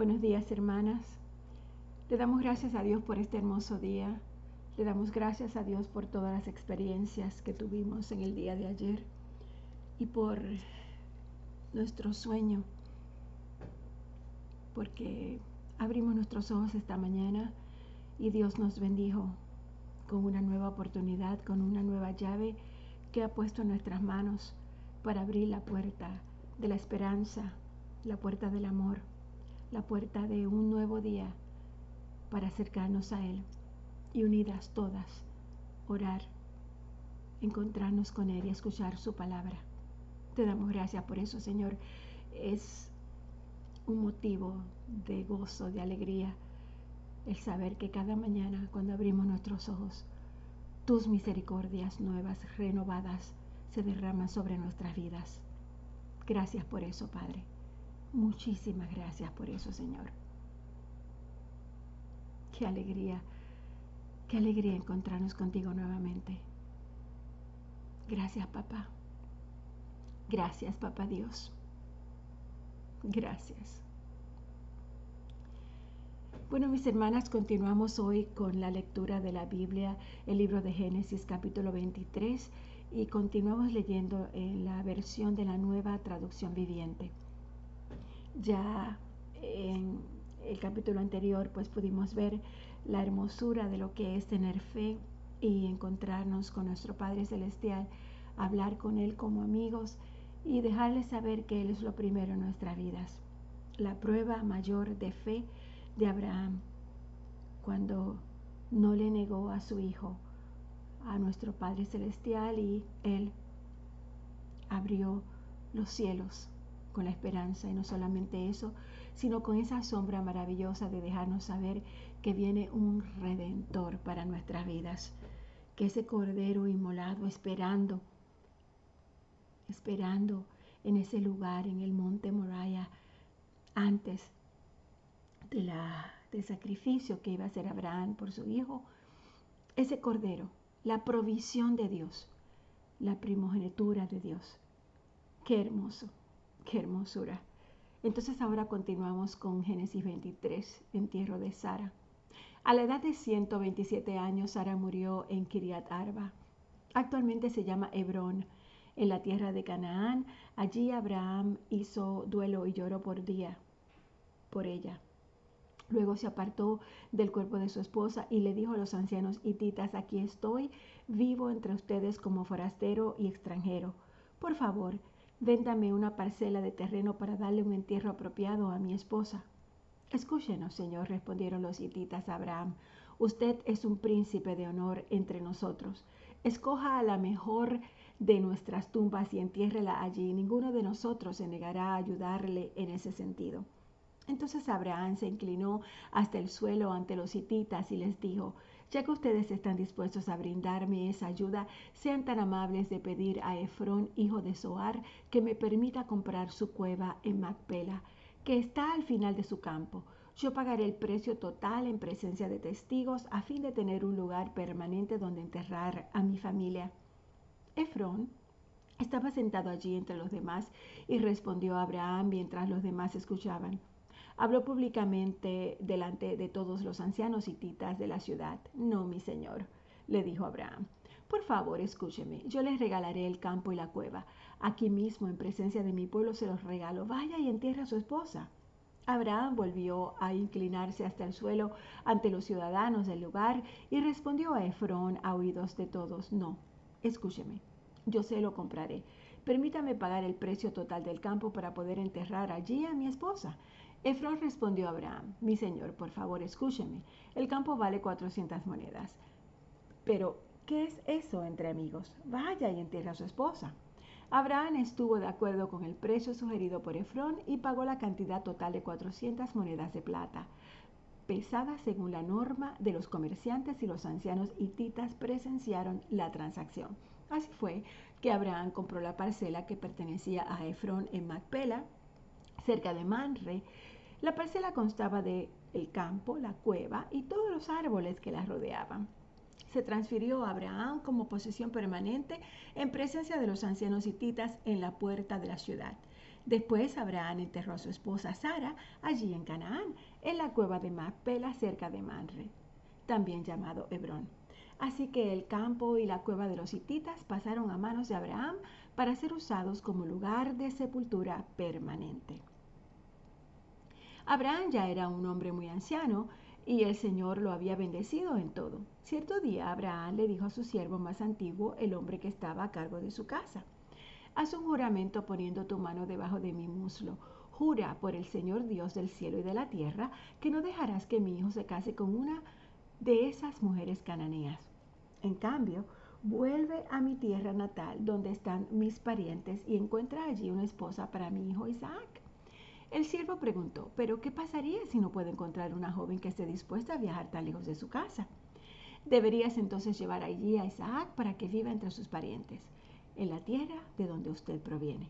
Buenos días, hermanas. Le damos gracias a Dios por este hermoso día. Le damos gracias a Dios por todas las experiencias que tuvimos en el día de ayer y por nuestro sueño, porque abrimos nuestros ojos esta mañana y Dios nos bendijo con una nueva oportunidad, con una nueva llave que ha puesto en nuestras manos para abrir la puerta de la esperanza, la puerta del amor la puerta de un nuevo día para acercarnos a Él y unidas todas, orar, encontrarnos con Él y escuchar su palabra. Te damos gracias por eso, Señor. Es un motivo de gozo, de alegría, el saber que cada mañana cuando abrimos nuestros ojos, tus misericordias nuevas, renovadas, se derraman sobre nuestras vidas. Gracias por eso, Padre. Muchísimas gracias por eso, Señor. Qué alegría, qué alegría encontrarnos contigo nuevamente. Gracias, papá. Gracias, papá Dios. Gracias. Bueno, mis hermanas, continuamos hoy con la lectura de la Biblia, el libro de Génesis capítulo 23, y continuamos leyendo en la versión de la nueva traducción viviente. Ya en el capítulo anterior pues pudimos ver la hermosura de lo que es tener fe y encontrarnos con nuestro Padre Celestial, hablar con Él como amigos y dejarle saber que Él es lo primero en nuestras vidas. La prueba mayor de fe de Abraham cuando no le negó a su hijo, a nuestro Padre Celestial y Él abrió los cielos con la esperanza y no solamente eso, sino con esa sombra maravillosa de dejarnos saber que viene un redentor para nuestras vidas, que ese cordero inmolado esperando, esperando en ese lugar, en el monte Moriah, antes de la, del sacrificio que iba a hacer Abraham por su hijo, ese cordero, la provisión de Dios, la primogenitura de Dios. Qué hermoso. Hermosura. Entonces ahora continuamos con Génesis 23, entierro de Sara. A la edad de 127 años, Sara murió en Kiriat Arba. Actualmente se llama Hebrón, en la tierra de Canaán. Allí Abraham hizo duelo y lloró por día por ella. Luego se apartó del cuerpo de su esposa y le dijo a los ancianos hititas, aquí estoy, vivo entre ustedes como forastero y extranjero. Por favor, Véndame una parcela de terreno para darle un entierro apropiado a mi esposa. Escúchenos, Señor, respondieron los hititas a Abraham. Usted es un príncipe de honor entre nosotros. Escoja a la mejor de nuestras tumbas y entiérrela allí. Ninguno de nosotros se negará a ayudarle en ese sentido. Entonces Abraham se inclinó hasta el suelo ante los hititas y les dijo, ya que ustedes están dispuestos a brindarme esa ayuda, sean tan amables de pedir a Efrón, hijo de Zoar, que me permita comprar su cueva en Macpela, que está al final de su campo. Yo pagaré el precio total en presencia de testigos a fin de tener un lugar permanente donde enterrar a mi familia. Efrón estaba sentado allí entre los demás y respondió a Abraham mientras los demás escuchaban. Habló públicamente delante de todos los ancianos hititas de la ciudad. No, mi señor, le dijo Abraham. Por favor, escúcheme, yo les regalaré el campo y la cueva. Aquí mismo, en presencia de mi pueblo, se los regalo. Vaya y entierre a su esposa. Abraham volvió a inclinarse hasta el suelo ante los ciudadanos del lugar y respondió a Efrón a oídos de todos, no, escúcheme, yo se lo compraré. Permítame pagar el precio total del campo para poder enterrar allí a mi esposa. Efrón respondió a Abraham, mi señor, por favor, escúcheme, el campo vale 400 monedas. Pero, ¿qué es eso entre amigos? Vaya y entierra a su esposa. Abraham estuvo de acuerdo con el precio sugerido por Efrón y pagó la cantidad total de 400 monedas de plata, pesada según la norma de los comerciantes y los ancianos hititas presenciaron la transacción. Así fue que Abraham compró la parcela que pertenecía a Efrón en Macpela, cerca de Manre, la parcela constaba de el campo, la cueva y todos los árboles que la rodeaban. Se transfirió a Abraham como posesión permanente en presencia de los ancianos hititas en la puerta de la ciudad. Después Abraham enterró a su esposa Sara allí en Canaán, en la cueva de Macpela cerca de Manre, también llamado Hebrón. Así que el campo y la cueva de los hititas pasaron a manos de Abraham para ser usados como lugar de sepultura permanente. Abraham ya era un hombre muy anciano y el Señor lo había bendecido en todo. Cierto día Abraham le dijo a su siervo más antiguo, el hombre que estaba a cargo de su casa, haz un juramento poniendo tu mano debajo de mi muslo. Jura por el Señor Dios del cielo y de la tierra que no dejarás que mi hijo se case con una de esas mujeres cananeas. En cambio, vuelve a mi tierra natal, donde están mis parientes, y encuentra allí una esposa para mi hijo Isaac. El siervo preguntó, pero ¿qué pasaría si no puedo encontrar una joven que esté dispuesta a viajar tan lejos de su casa? Deberías entonces llevar allí a Isaac para que viva entre sus parientes, en la tierra de donde usted proviene.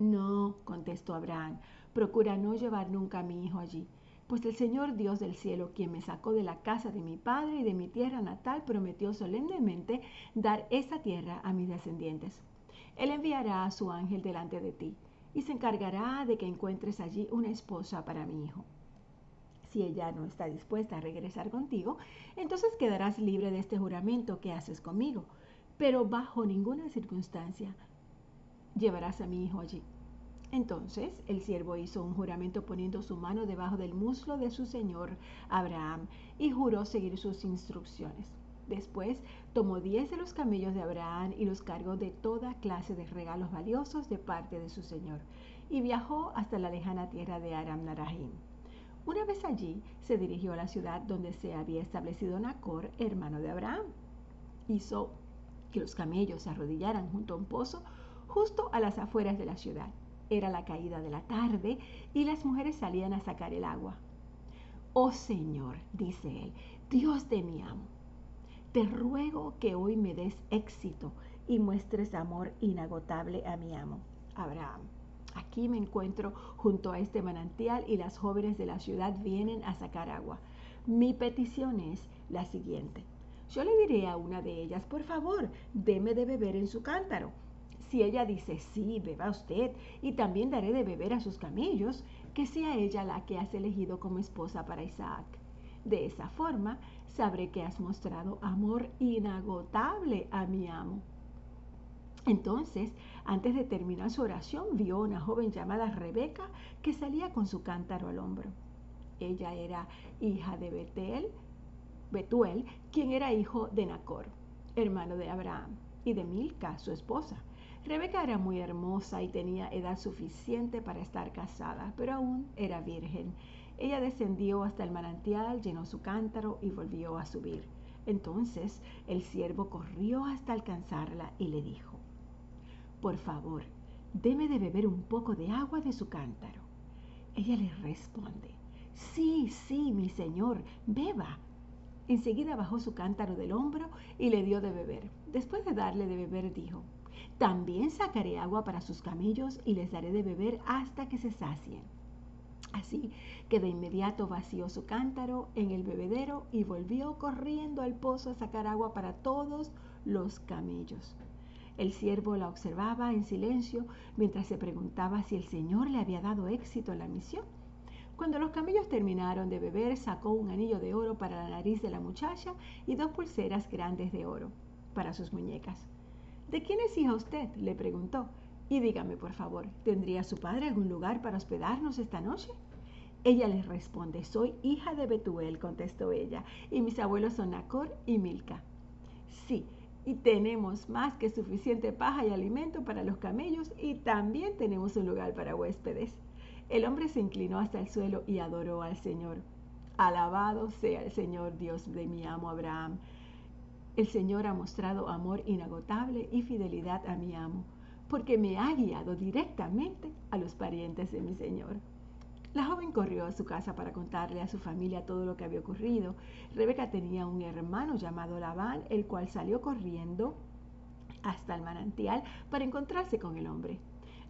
No, contestó Abraham, procura no llevar nunca a mi hijo allí pues el Señor Dios del cielo, quien me sacó de la casa de mi padre y de mi tierra natal, prometió solemnemente dar esa tierra a mis descendientes. Él enviará a su ángel delante de ti y se encargará de que encuentres allí una esposa para mi hijo. Si ella no está dispuesta a regresar contigo, entonces quedarás libre de este juramento que haces conmigo, pero bajo ninguna circunstancia llevarás a mi hijo allí. Entonces el siervo hizo un juramento poniendo su mano debajo del muslo de su señor Abraham y juró seguir sus instrucciones. Después tomó diez de los camellos de Abraham y los cargó de toda clase de regalos valiosos de parte de su señor y viajó hasta la lejana tierra de Aram Narahim. Una vez allí se dirigió a la ciudad donde se había establecido Nacor, hermano de Abraham. Hizo que los camellos se arrodillaran junto a un pozo justo a las afueras de la ciudad era la caída de la tarde y las mujeres salían a sacar el agua. Oh Señor, dice él, Dios de mi amo, te ruego que hoy me des éxito y muestres amor inagotable a mi amo, Abraham. Aquí me encuentro junto a este manantial y las jóvenes de la ciudad vienen a sacar agua. Mi petición es la siguiente. Yo le diré a una de ellas, por favor, deme de beber en su cántaro si ella dice, sí, beba usted, y también daré de beber a sus camellos, que sea ella la que has elegido como esposa para Isaac. De esa forma, sabré que has mostrado amor inagotable a mi amo. Entonces, antes de terminar su oración, vio una joven llamada Rebeca que salía con su cántaro al hombro. Ella era hija de Betel, Betuel, quien era hijo de Nacor, hermano de Abraham, y de Milca, su esposa. Rebeca era muy hermosa y tenía edad suficiente para estar casada, pero aún era virgen. Ella descendió hasta el manantial, llenó su cántaro y volvió a subir. Entonces el siervo corrió hasta alcanzarla y le dijo, Por favor, deme de beber un poco de agua de su cántaro. Ella le responde, Sí, sí, mi señor, beba. Enseguida bajó su cántaro del hombro y le dio de beber. Después de darle de beber, dijo, también sacaré agua para sus camellos y les daré de beber hasta que se sacien. Así que de inmediato vació su cántaro en el bebedero y volvió corriendo al pozo a sacar agua para todos los camellos. El siervo la observaba en silencio mientras se preguntaba si el Señor le había dado éxito en la misión. Cuando los camellos terminaron de beber, sacó un anillo de oro para la nariz de la muchacha y dos pulseras grandes de oro para sus muñecas. ¿De quién es hija usted? le preguntó. Y dígame, por favor, ¿tendría su padre algún lugar para hospedarnos esta noche? Ella le responde, soy hija de Betuel, contestó ella, y mis abuelos son Nacor y Milca. Sí, y tenemos más que suficiente paja y alimento para los camellos y también tenemos un lugar para huéspedes. El hombre se inclinó hasta el suelo y adoró al Señor. Alabado sea el Señor Dios de mi amo Abraham el Señor ha mostrado amor inagotable y fidelidad a mi amo, porque me ha guiado directamente a los parientes de mi Señor. La joven corrió a su casa para contarle a su familia todo lo que había ocurrido. Rebeca tenía un hermano llamado Labán, el cual salió corriendo hasta el manantial para encontrarse con el hombre.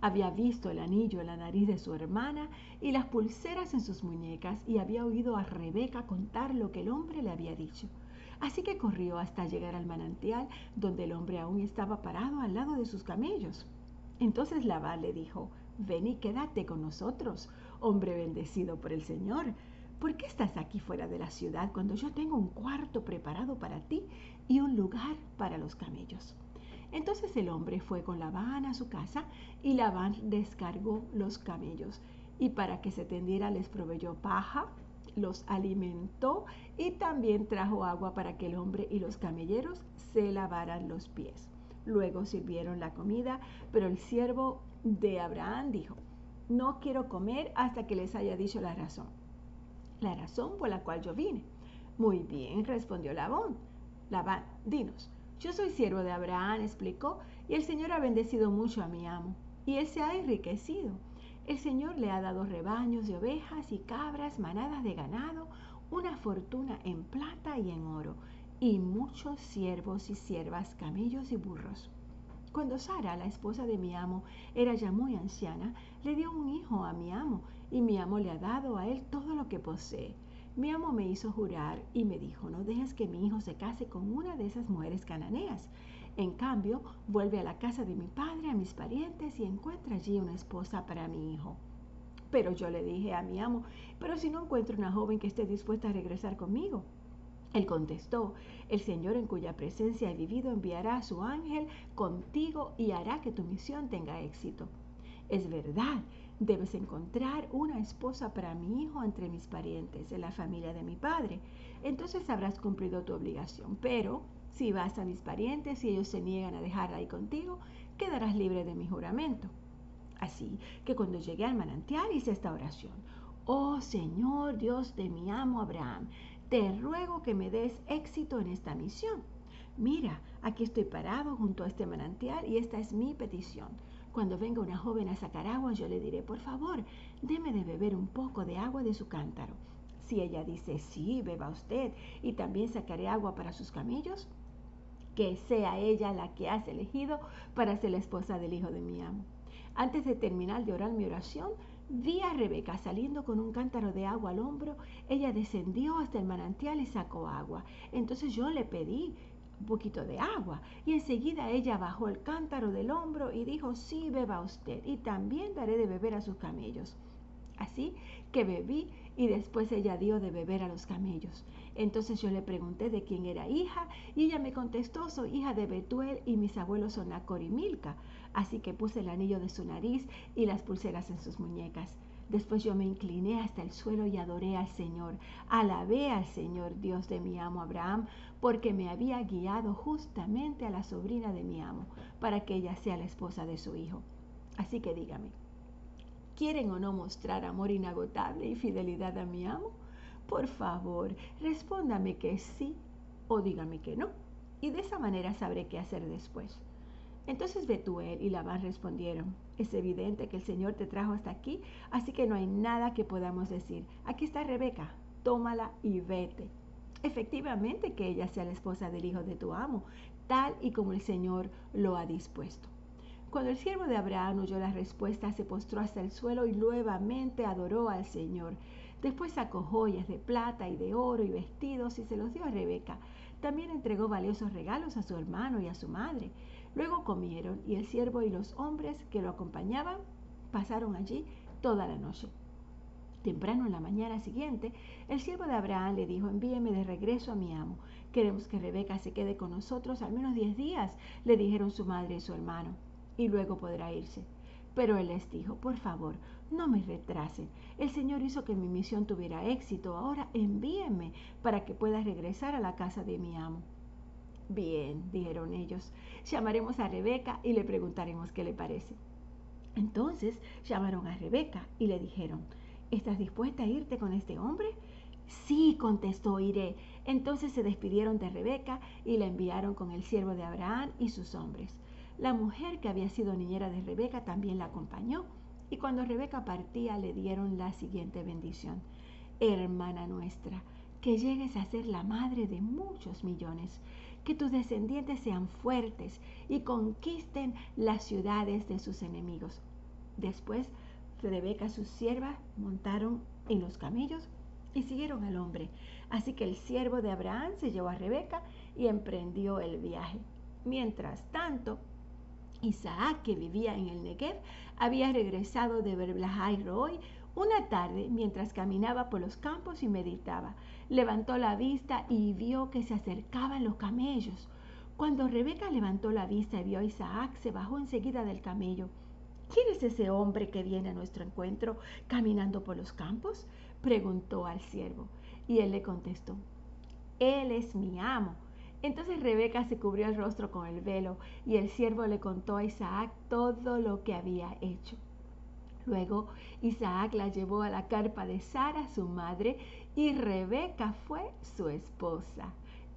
Había visto el anillo en la nariz de su hermana y las pulseras en sus muñecas y había oído a Rebeca contar lo que el hombre le había dicho. Así que corrió hasta llegar al manantial, donde el hombre aún estaba parado al lado de sus camellos. Entonces Labán le dijo, ven y quédate con nosotros, hombre bendecido por el Señor. ¿Por qué estás aquí fuera de la ciudad cuando yo tengo un cuarto preparado para ti y un lugar para los camellos? Entonces el hombre fue con Labán a su casa y Labán descargó los camellos y para que se tendiera les proveyó paja, los alimentó y también trajo agua para que el hombre y los camelleros se lavaran los pies. Luego sirvieron la comida, pero el siervo de Abraham dijo, no quiero comer hasta que les haya dicho la razón. La razón por la cual yo vine. Muy bien, respondió Labán. Labán, dinos. Yo soy siervo de Abraham, explicó, y el Señor ha bendecido mucho a mi amo, y él se ha enriquecido. El Señor le ha dado rebaños de ovejas y cabras, manadas de ganado, una fortuna en plata y en oro, y muchos siervos y siervas, camellos y burros. Cuando Sara, la esposa de mi amo, era ya muy anciana, le dio un hijo a mi amo, y mi amo le ha dado a él todo lo que posee. Mi amo me hizo jurar y me dijo, no dejes que mi hijo se case con una de esas mujeres cananeas. En cambio, vuelve a la casa de mi padre, a mis parientes, y encuentra allí una esposa para mi hijo. Pero yo le dije a mi amo, pero si no encuentro una joven que esté dispuesta a regresar conmigo. Él contestó, el Señor en cuya presencia he vivido enviará a su ángel contigo y hará que tu misión tenga éxito. Es verdad, debes encontrar una esposa para mi hijo entre mis parientes, en la familia de mi padre. Entonces habrás cumplido tu obligación. Pero si vas a mis parientes y ellos se niegan a dejarla ahí contigo, quedarás libre de mi juramento. Así que cuando llegué al manantial hice esta oración. Oh Señor Dios de mi amo Abraham, te ruego que me des éxito en esta misión. Mira, aquí estoy parado junto a este manantial y esta es mi petición. Cuando venga una joven a sacar agua, yo le diré, por favor, deme de beber un poco de agua de su cántaro. Si ella dice, sí, beba usted, y también sacaré agua para sus camellos, que sea ella la que has elegido para ser la esposa del hijo de mi amo. Antes de terminar de orar mi oración, vi a Rebeca saliendo con un cántaro de agua al hombro. Ella descendió hasta el manantial y sacó agua. Entonces yo le pedí un poquito de agua y enseguida ella bajó el cántaro del hombro y dijo, sí, beba usted y también daré de beber a sus camellos. Así que bebí y después ella dio de beber a los camellos. Entonces yo le pregunté de quién era hija y ella me contestó, soy hija de Betuel y mis abuelos son Acor y Milca. Así que puse el anillo de su nariz y las pulseras en sus muñecas. Después yo me incliné hasta el suelo y adoré al Señor. Alabé al Señor, Dios de mi amo Abraham, porque me había guiado justamente a la sobrina de mi amo, para que ella sea la esposa de su hijo. Así que dígame, ¿quieren o no mostrar amor inagotable y fidelidad a mi amo? Por favor, respóndame que sí o dígame que no. Y de esa manera sabré qué hacer después. Entonces Betuel y Labán respondieron, es evidente que el Señor te trajo hasta aquí, así que no hay nada que podamos decir. Aquí está Rebeca, tómala y vete. Efectivamente que ella sea la esposa del hijo de tu amo, tal y como el Señor lo ha dispuesto. Cuando el siervo de Abraham oyó la respuesta, se postró hasta el suelo y nuevamente adoró al Señor. Después sacó joyas de plata y de oro y vestidos y se los dio a Rebeca. También entregó valiosos regalos a su hermano y a su madre. Luego comieron y el siervo y los hombres que lo acompañaban pasaron allí toda la noche. Temprano en la mañana siguiente, el siervo de Abraham le dijo, envíeme de regreso a mi amo. Queremos que Rebeca se quede con nosotros al menos diez días, le dijeron su madre y su hermano, y luego podrá irse. Pero él les dijo, por favor, no me retrasen. El Señor hizo que mi misión tuviera éxito. Ahora envíenme para que pueda regresar a la casa de mi amo. Bien, dijeron ellos, llamaremos a Rebeca y le preguntaremos qué le parece. Entonces llamaron a Rebeca y le dijeron, ¿estás dispuesta a irte con este hombre? Sí, contestó, iré. Entonces se despidieron de Rebeca y la enviaron con el siervo de Abraham y sus hombres. La mujer que había sido niñera de Rebeca también la acompañó y cuando Rebeca partía le dieron la siguiente bendición. Hermana nuestra, que llegues a ser la madre de muchos millones, que tus descendientes sean fuertes y conquisten las ciudades de sus enemigos. Después, Rebeca y sus siervas montaron en los camellos y siguieron al hombre. Así que el siervo de Abraham se llevó a Rebeca y emprendió el viaje. Mientras tanto, Isaac, que vivía en el Negev, había regresado de Berblahai Roy una tarde mientras caminaba por los campos y meditaba. Levantó la vista y vio que se acercaban los camellos. Cuando Rebeca levantó la vista y vio a Isaac, se bajó enseguida del camello. ¿Quién es ese hombre que viene a nuestro encuentro caminando por los campos? preguntó al siervo. Y él le contestó, Él es mi amo. Entonces Rebeca se cubrió el rostro con el velo y el siervo le contó a Isaac todo lo que había hecho. Luego Isaac la llevó a la carpa de Sara, su madre, y Rebeca fue su esposa.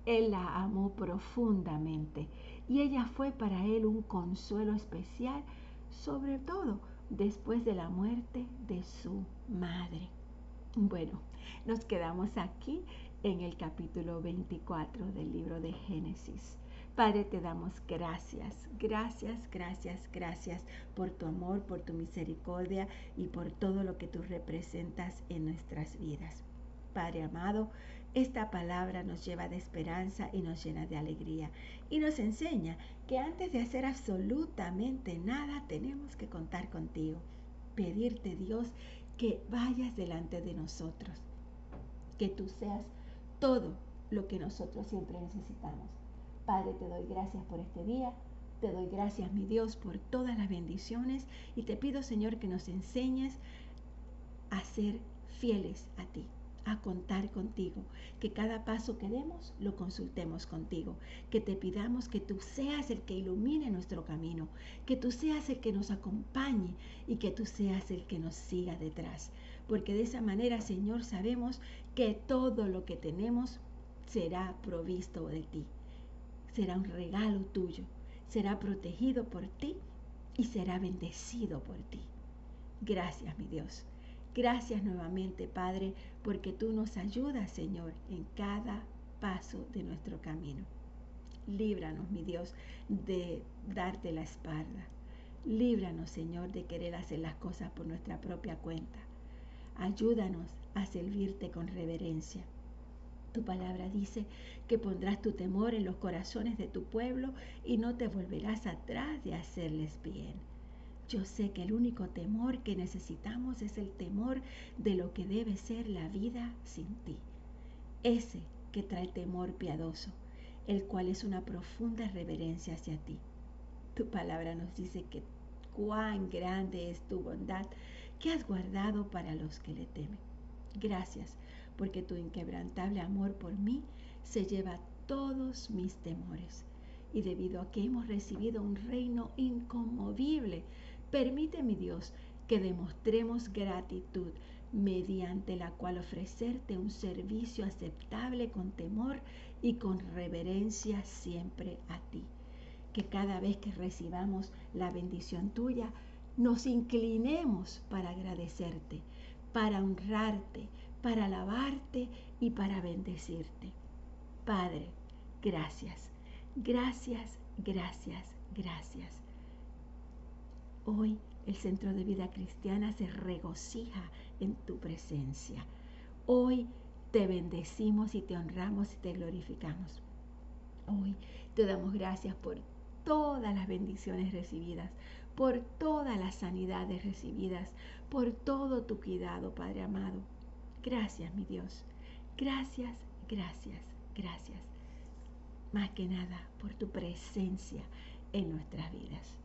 Él la amó profundamente y ella fue para él un consuelo especial, sobre todo después de la muerte de su madre. Bueno, nos quedamos aquí en el capítulo 24 del libro de Génesis. Padre, te damos gracias, gracias, gracias, gracias por tu amor, por tu misericordia y por todo lo que tú representas en nuestras vidas. Padre amado, esta palabra nos lleva de esperanza y nos llena de alegría y nos enseña que antes de hacer absolutamente nada tenemos que contar contigo, pedirte Dios que vayas delante de nosotros, que tú seas todo lo que nosotros siempre necesitamos. Padre, te doy gracias por este día. Te doy gracias, mi Dios, por todas las bendiciones y te pido, Señor, que nos enseñes a ser fieles a ti, a contar contigo, que cada paso que demos lo consultemos contigo, que te pidamos que tú seas el que ilumine nuestro camino, que tú seas el que nos acompañe y que tú seas el que nos siga detrás, porque de esa manera, Señor, sabemos que todo lo que tenemos será provisto de ti. Será un regalo tuyo, será protegido por ti y será bendecido por ti. Gracias, mi Dios. Gracias nuevamente, Padre, porque tú nos ayudas, Señor, en cada paso de nuestro camino. Líbranos, mi Dios, de darte la espalda. Líbranos, Señor, de querer hacer las cosas por nuestra propia cuenta. Ayúdanos a servirte con reverencia. Tu palabra dice que pondrás tu temor en los corazones de tu pueblo y no te volverás atrás de hacerles bien. Yo sé que el único temor que necesitamos es el temor de lo que debe ser la vida sin ti. Ese que trae temor piadoso, el cual es una profunda reverencia hacia ti. Tu palabra nos dice que cuán grande es tu bondad que has guardado para los que le temen. Gracias, porque tu inquebrantable amor por mí se lleva todos mis temores. Y debido a que hemos recibido un reino inconmovible, permite, mi Dios, que demostremos gratitud mediante la cual ofrecerte un servicio aceptable con temor y con reverencia siempre a ti. Que cada vez que recibamos la bendición tuya, nos inclinemos para agradecerte, para honrarte, para alabarte y para bendecirte. Padre, gracias, gracias, gracias, gracias. Hoy el Centro de Vida Cristiana se regocija en tu presencia. Hoy te bendecimos y te honramos y te glorificamos. Hoy te damos gracias por todas las bendiciones recibidas, por todas las sanidades recibidas, por todo tu cuidado, Padre amado. Gracias, mi Dios. Gracias, gracias, gracias. Más que nada por tu presencia en nuestras vidas.